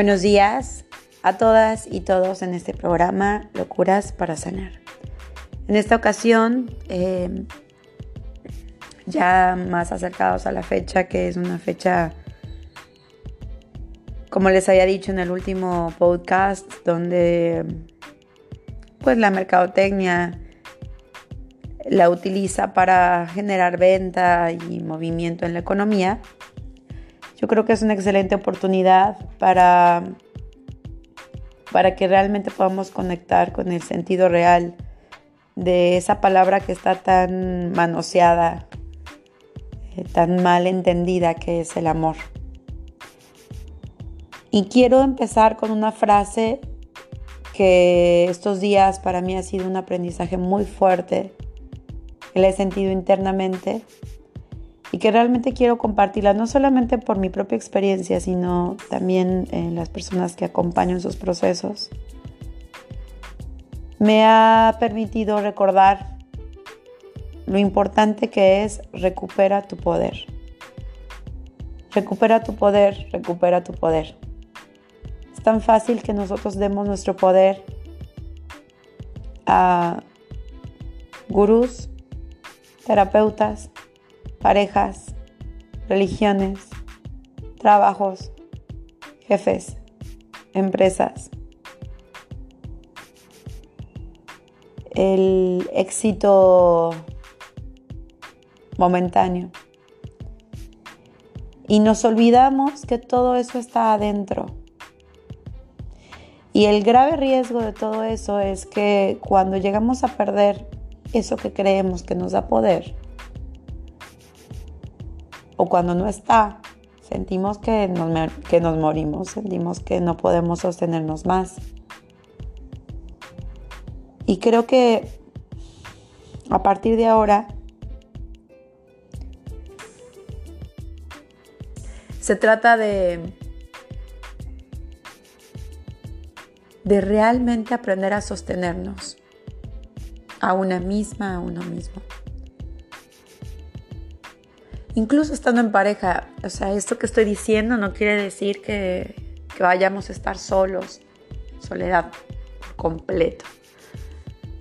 Buenos días a todas y todos en este programa Locuras para Sanar. En esta ocasión, eh, ya más acercados a la fecha, que es una fecha, como les había dicho en el último podcast, donde pues la mercadotecnia la utiliza para generar venta y movimiento en la economía yo creo que es una excelente oportunidad para, para que realmente podamos conectar con el sentido real de esa palabra que está tan manoseada, eh, tan mal entendida que es el amor. Y quiero empezar con una frase que estos días para mí ha sido un aprendizaje muy fuerte, que la he sentido internamente y que realmente quiero compartirla, no solamente por mi propia experiencia, sino también en las personas que acompaño en sus procesos. Me ha permitido recordar lo importante que es recupera tu poder. Recupera tu poder, recupera tu poder. Es tan fácil que nosotros demos nuestro poder a gurús, terapeutas, parejas, religiones, trabajos, jefes, empresas. El éxito momentáneo. Y nos olvidamos que todo eso está adentro. Y el grave riesgo de todo eso es que cuando llegamos a perder eso que creemos que nos da poder, o cuando no está, sentimos que nos, que nos morimos, sentimos que no podemos sostenernos más. Y creo que a partir de ahora se trata de de realmente aprender a sostenernos a una misma, a uno mismo incluso estando en pareja, o sea, esto que estoy diciendo no quiere decir que, vayamos a estar solos, soledad completo,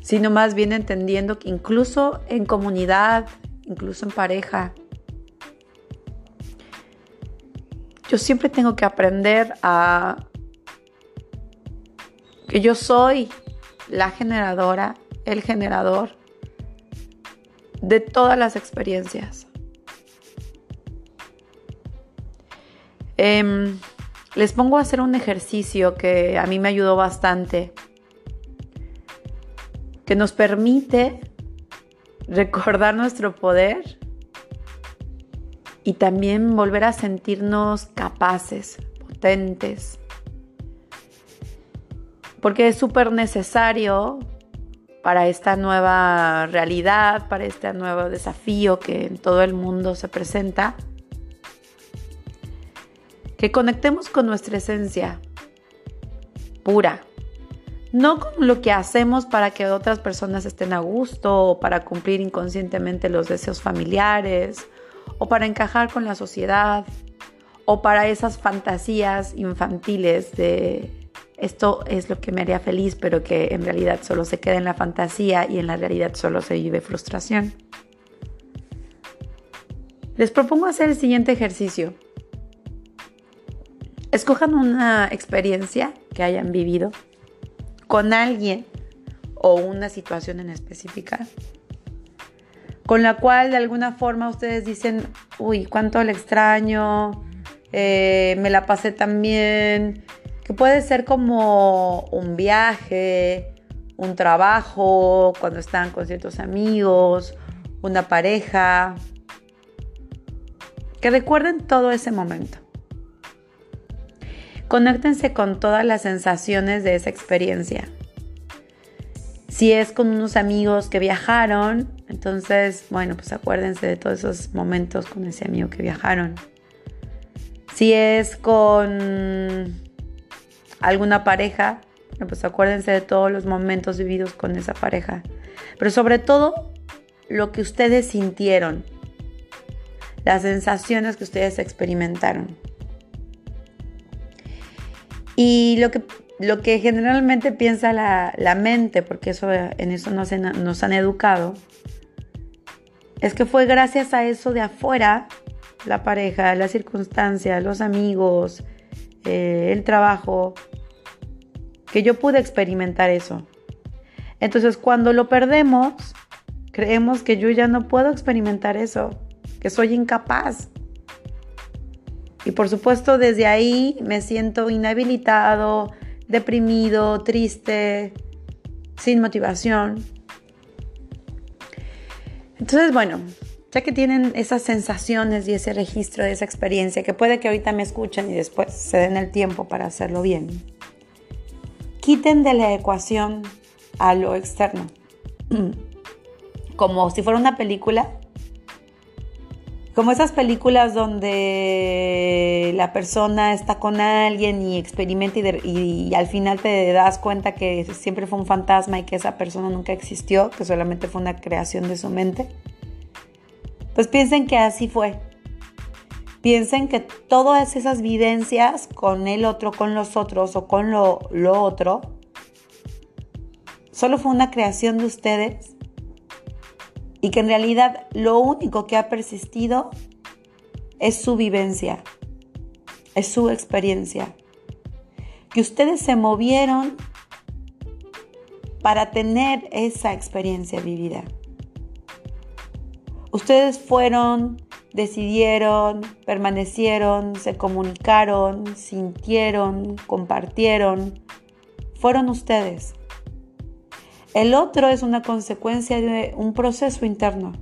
sino más bien entendiendo que incluso en comunidad, incluso en pareja, yo siempre tengo que aprender a que yo soy la generadora, el generador de todas las experiencias. Em, les pongo a hacer un ejercicio que a mí me ayudó bastante, que nos permite recordar nuestro poder y también volver a sentirnos capaces, potentes. Porque es súper necesario para esta nueva realidad, para este nuevo desafío que en todo el mundo se presenta, que conectemos con nuestra esencia pura, no con lo que hacemos para que otras personas estén a gusto o para cumplir inconscientemente los deseos familiares o para encajar con la sociedad o para esas fantasías infantiles de esto es lo que me haría feliz, pero que en realidad solo se queda en la fantasía y en la realidad solo se vive frustración. Les propongo hacer el siguiente ejercicio. Escojan una experiencia que hayan vivido con alguien o una situación en específica con la cual de alguna forma ustedes dicen, uy, cuánto le extraño, eh, me la pasé tan bien, que puede ser como un viaje, un trabajo, cuando están con ciertos amigos, una pareja, que recuerden todo ese momento. Conéctense con todas las sensaciones de esa experiencia. Si es con unos amigos que viajaron, entonces, bueno, pues acuérdense de todos esos momentos con ese amigo que viajaron. Si es con alguna pareja, pues acuérdense de todos los momentos vividos con esa pareja. Pero sobre todo, lo que ustedes sintieron, las sensaciones que ustedes experimentaron. Y lo que, lo que generalmente piensa la, mente, porque eso, en eso nos, nos han educado, es que fue gracias a eso de afuera, la pareja, las circunstancias, los amigos, eh, el trabajo, que yo pude experimentar eso. Entonces cuando lo perdemos, creemos que yo ya no puedo experimentar eso, que soy incapaz. Y por supuesto desde ahí me siento inhabilitado, deprimido, triste, sin motivación. Entonces, bueno, ya que tienen esas sensaciones y ese registro de esa experiencia, que puede que ahorita me escuchen y después se den el tiempo para hacerlo bien, quiten de la ecuación a lo externo. Como si fuera una película. Como esas películas donde la persona está con alguien y experimenta y, al final te das cuenta que siempre fue un fantasma y que esa persona nunca existió, que solamente fue una creación de su mente. Pues piensen que así fue. Piensen que todas esas vivencias con el otro, con los otros o con lo otro, solo fue una creación de ustedes y que en realidad lo único que ha persistido es su vivencia, es su experiencia. Que ustedes se movieron para tener esa experiencia vivida. Ustedes fueron, decidieron, permanecieron, se comunicaron, sintieron, compartieron. Fueron ustedes. El otro es una consecuencia de un proceso interno.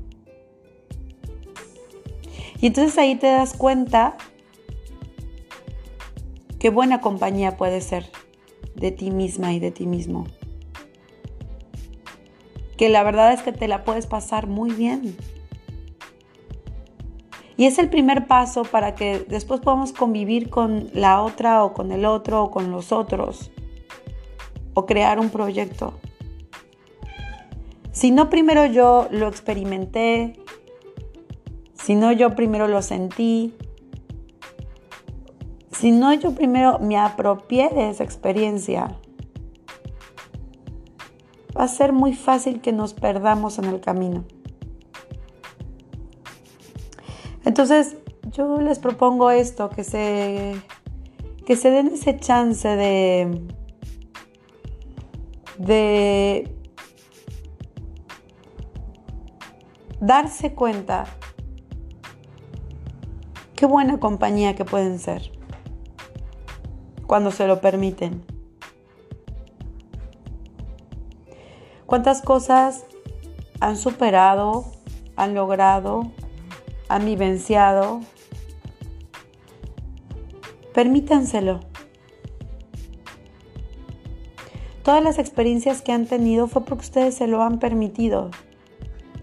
Y entonces ahí te das cuenta qué buena compañía puede ser de ti misma y de ti mismo. Que la verdad es que te la puedes pasar muy bien. Y es el primer paso para que después podamos convivir con la otra o con el otro o con los otros o crear un proyecto. Si no primero yo lo experimenté, si no yo primero lo sentí, si no yo primero me apropié de esa experiencia, va a ser muy fácil que nos perdamos en el camino. Entonces, yo les propongo esto, que se, que se den ese chance de, de darse cuenta qué buena compañía que pueden ser cuando se lo permiten. ¿Cuántas cosas han superado, han logrado, han vivenciado, permítanselo. Todas las experiencias que han tenido fue porque ustedes se lo han permitido.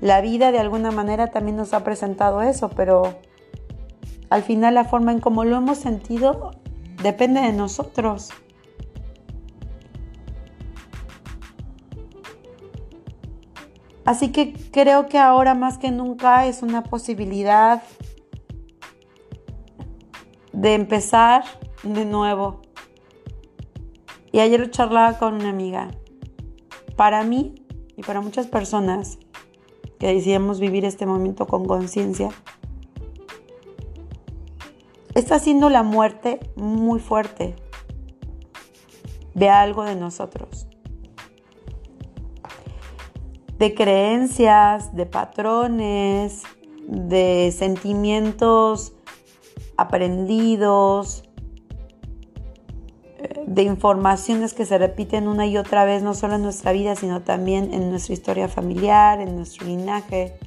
La vida de alguna manera también nos ha presentado eso, pero al final la forma en cómo lo hemos sentido depende de nosotros. Así que creo que ahora más que nunca es una posibilidad de empezar de nuevo. Y ayer charlaba con una amiga. Para mí y para muchas personas que decidimos vivir este momento con conciencia, está siendo la muerte muy fuerte de algo de nosotros. De creencias, de patrones, de sentimientos aprendidos, de informaciones que se repiten una y otra vez, no solo en nuestra vida, sino también en nuestra historia familiar, en nuestro linaje.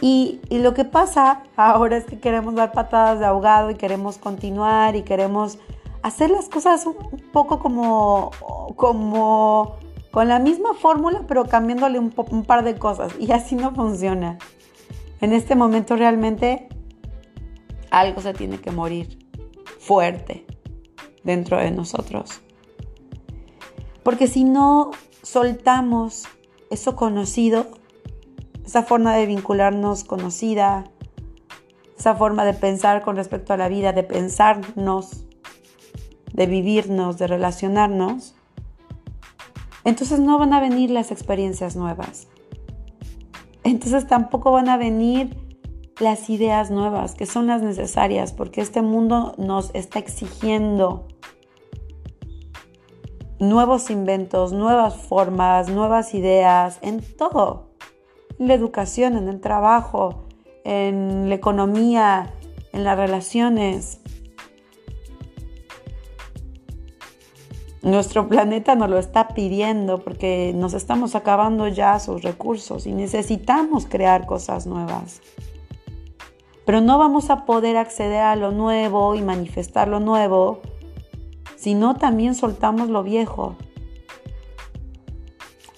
Y, y, lo que pasa ahora es que queremos dar patadas de ahogado y queremos continuar y queremos hacer las cosas un poco como, como con la misma fórmula, pero cambiándole un, un par de cosas. Y así no funciona. En este momento realmente algo se tiene que morir fuerte dentro de nosotros. Porque si no soltamos eso conocido, esa forma de vincularnos conocida, esa forma de pensar con respecto a la vida, de pensarnos, de vivirnos, de relacionarnos, entonces no van a venir las experiencias nuevas. Entonces tampoco van a venir las ideas nuevas, que son las necesarias, porque este mundo nos está exigiendo nuevos inventos, nuevas formas, nuevas ideas, en todo. En la educación, en el trabajo, en la economía, en las relaciones. Nuestro planeta nos lo está pidiendo porque nos estamos acabando ya sus recursos y necesitamos crear cosas nuevas. Pero no vamos a poder acceder a lo nuevo y manifestar lo nuevo si no también soltamos lo viejo.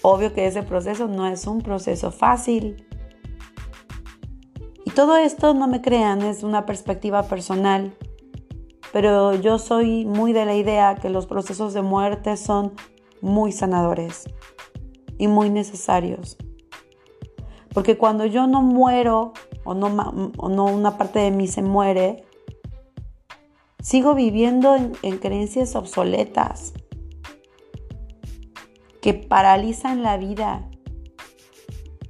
Obvio que ese proceso no es un proceso fácil. Y todo esto, no me crean, es una perspectiva personal. Pero yo soy muy de la idea que los procesos de muerte son muy sanadores y muy necesarios. Porque cuando yo no muero o no, una parte de mí se muere, Sigo viviendo en, creencias obsoletas que paralizan la vida,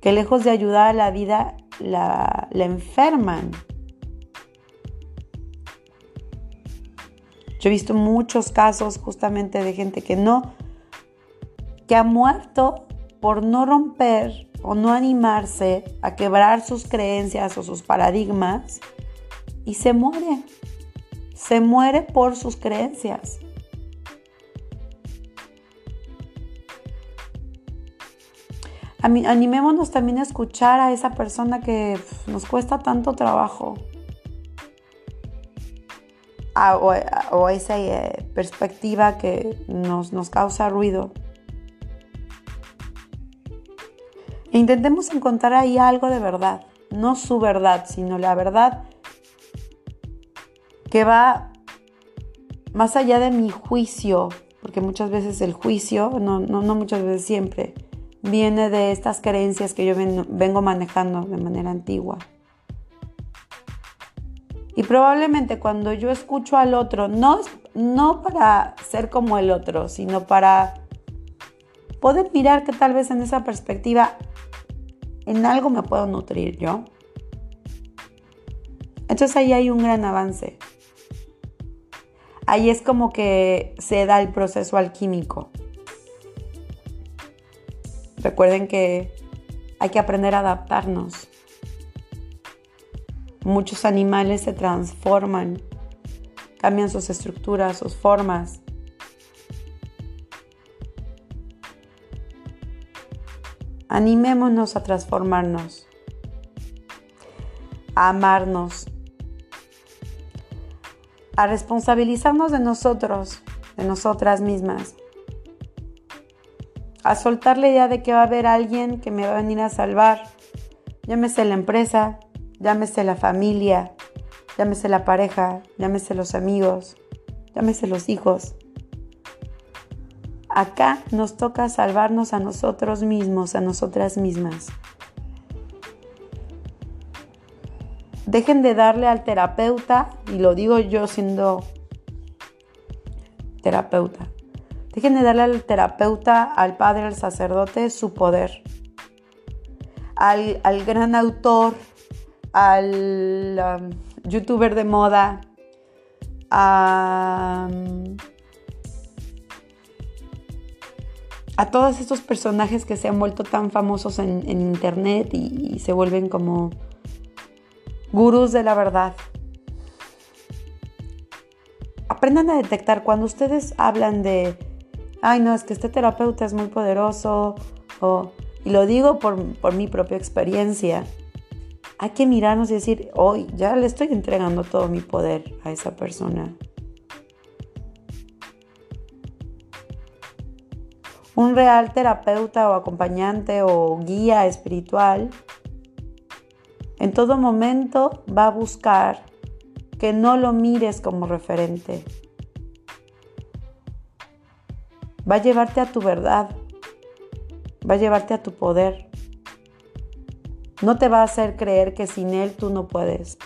que lejos de ayudar a la vida, la enferman. Yo he visto muchos casos justamente de gente que no, que ha muerto por no romper o no animarse a quebrar sus creencias o sus paradigmas y se muere se muere por sus creencias. Animémonos también a escuchar a esa persona que nos cuesta tanto trabajo. o, a esa eh, perspectiva que nos, nos causa ruido. Intentemos encontrar ahí algo de verdad. No su verdad, sino la verdad que va más allá de mi juicio, porque muchas veces el juicio, no, no, muchas veces siempre, viene de estas creencias que yo vengo manejando de manera antigua. Y probablemente cuando yo escucho al otro, no, no para ser como el otro, sino para poder mirar que tal vez en esa perspectiva en algo me puedo nutrir yo. Entonces ahí hay un gran avance ahí es como que se da el proceso alquímico. Recuerden que hay que aprender a adaptarnos. Muchos animales se transforman, cambian sus estructuras, sus formas. Animémonos a transformarnos, a amarnos, a responsabilizarnos de nosotros, de nosotras mismas, a soltar la idea de que va a haber alguien que me va a venir a salvar, llámese la empresa, llámese la familia, llámese la pareja, llámese los amigos, llámese los hijos. Acá nos toca salvarnos a nosotros mismos, a nosotras mismas. Dejen de darle al terapeuta, y lo digo yo siendo terapeuta, dejen de darle al terapeuta, al padre, al sacerdote, su poder. Al, gran autor, al um, youtuber de moda, a, todos estos personajes que se han vuelto tan famosos en, internet y se vuelven como gurús de la verdad. Aprendan a detectar cuando ustedes hablan de, ay no, es que este terapeuta es muy poderoso, o, y lo digo por, por mi propia experiencia, hay que mirarnos y decir, hoy ya le estoy entregando todo mi poder a esa persona. Un real terapeuta o acompañante o guía espiritual en todo momento va a buscar que no lo mires como referente. Va a llevarte a tu verdad. Va a llevarte a tu poder. No te va a hacer creer que sin Él tú no puedes.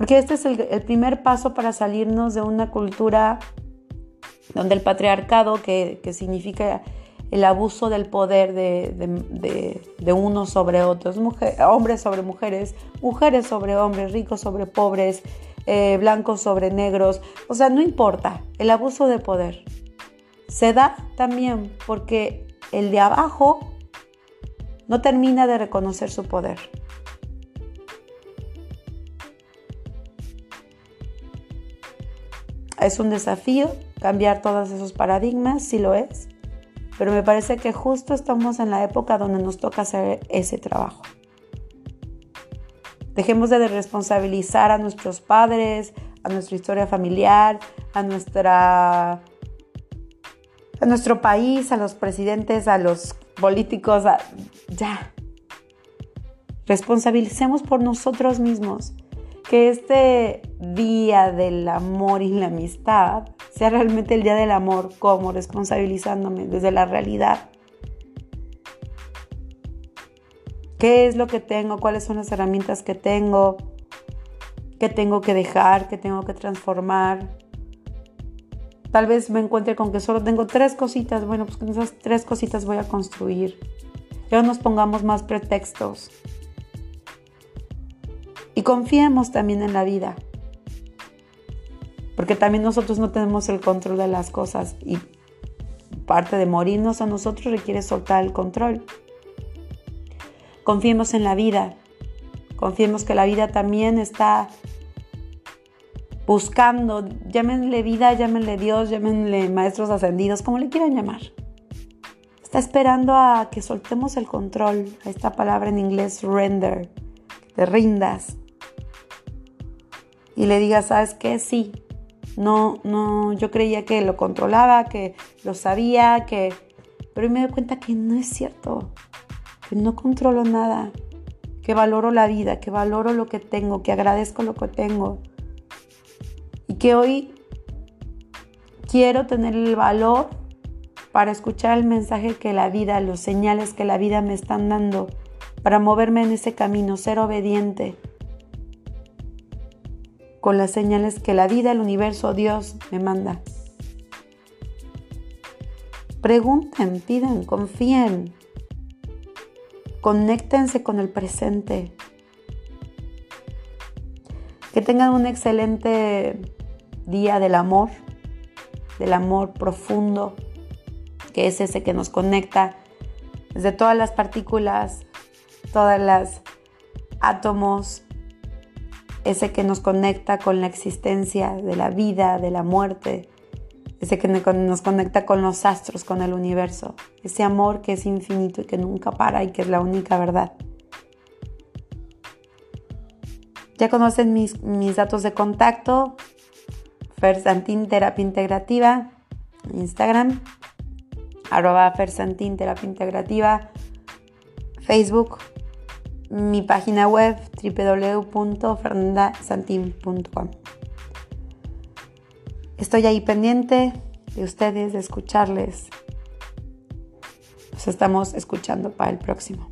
Porque este es el, primer paso para salirnos de una cultura donde el patriarcado, que, significa el abuso del poder de, de, unos sobre otros, hombres sobre mujeres, mujeres sobre hombres, ricos sobre pobres, eh, blancos sobre negros, o sea, no importa, el abuso de poder se da también porque el de abajo no termina de reconocer su poder. Es un desafío cambiar todos esos paradigmas, sí lo es, pero me parece que justo estamos en la época donde nos toca hacer ese trabajo. Dejemos de responsabilizar a nuestros padres, a nuestra historia familiar, a nuestra a nuestro país, a los presidentes, a los políticos, ya. Responsabilicemos por nosotros mismos que este día del amor y la amistad sea realmente el día del amor, como responsabilizándome desde la realidad. ¿Qué es lo que tengo? ¿Cuáles son las herramientas que tengo? ¿Qué tengo que dejar? ¿Qué tengo que transformar? Tal vez me encuentre con que solo tengo tres cositas. Bueno, pues con esas tres cositas voy a construir. Ya no nos pongamos más pretextos. Y confiemos también en la vida. Porque también nosotros no tenemos el control de las cosas y parte de morirnos a nosotros requiere soltar el control. Confiemos en la vida. Confiemos que la vida también está buscando, llámenle vida, llámenle Dios, llámenle maestros ascendidos, como le quieran llamar. Está esperando a que soltemos el control, a esta palabra en inglés render, te rindas, y le digas, ¿sabes qué? Sí. No, no, yo creía que lo controlaba, que lo sabía, que... Pero me doy cuenta que no es cierto, que no controlo nada, que valoro la vida, que valoro lo que tengo, que agradezco lo que tengo. Y que hoy quiero tener el valor para escuchar el mensaje que la vida, los señales que la vida me están dando, para moverme en ese camino, ser obediente con las señales que la vida, el universo, Dios me manda. Pregunten, piden, confíen, conéctense con el presente. Que tengan un excelente día del amor, del amor profundo, que es ese que nos conecta desde todas las partículas, todas las átomos, ese que nos conecta con la existencia de la vida, de la muerte, ese que nos conecta con los astros, con el universo, ese amor que es infinito y que nunca para y que es la única verdad. Ya conocen mis, datos de contacto, Fersantín Terapia Integrativa, Instagram, arroba Fersantín Terapia Integrativa, Facebook, mi página web www.fernandasantin.com. Estoy ahí pendiente de ustedes, de escucharles. Nos estamos escuchando para el próximo.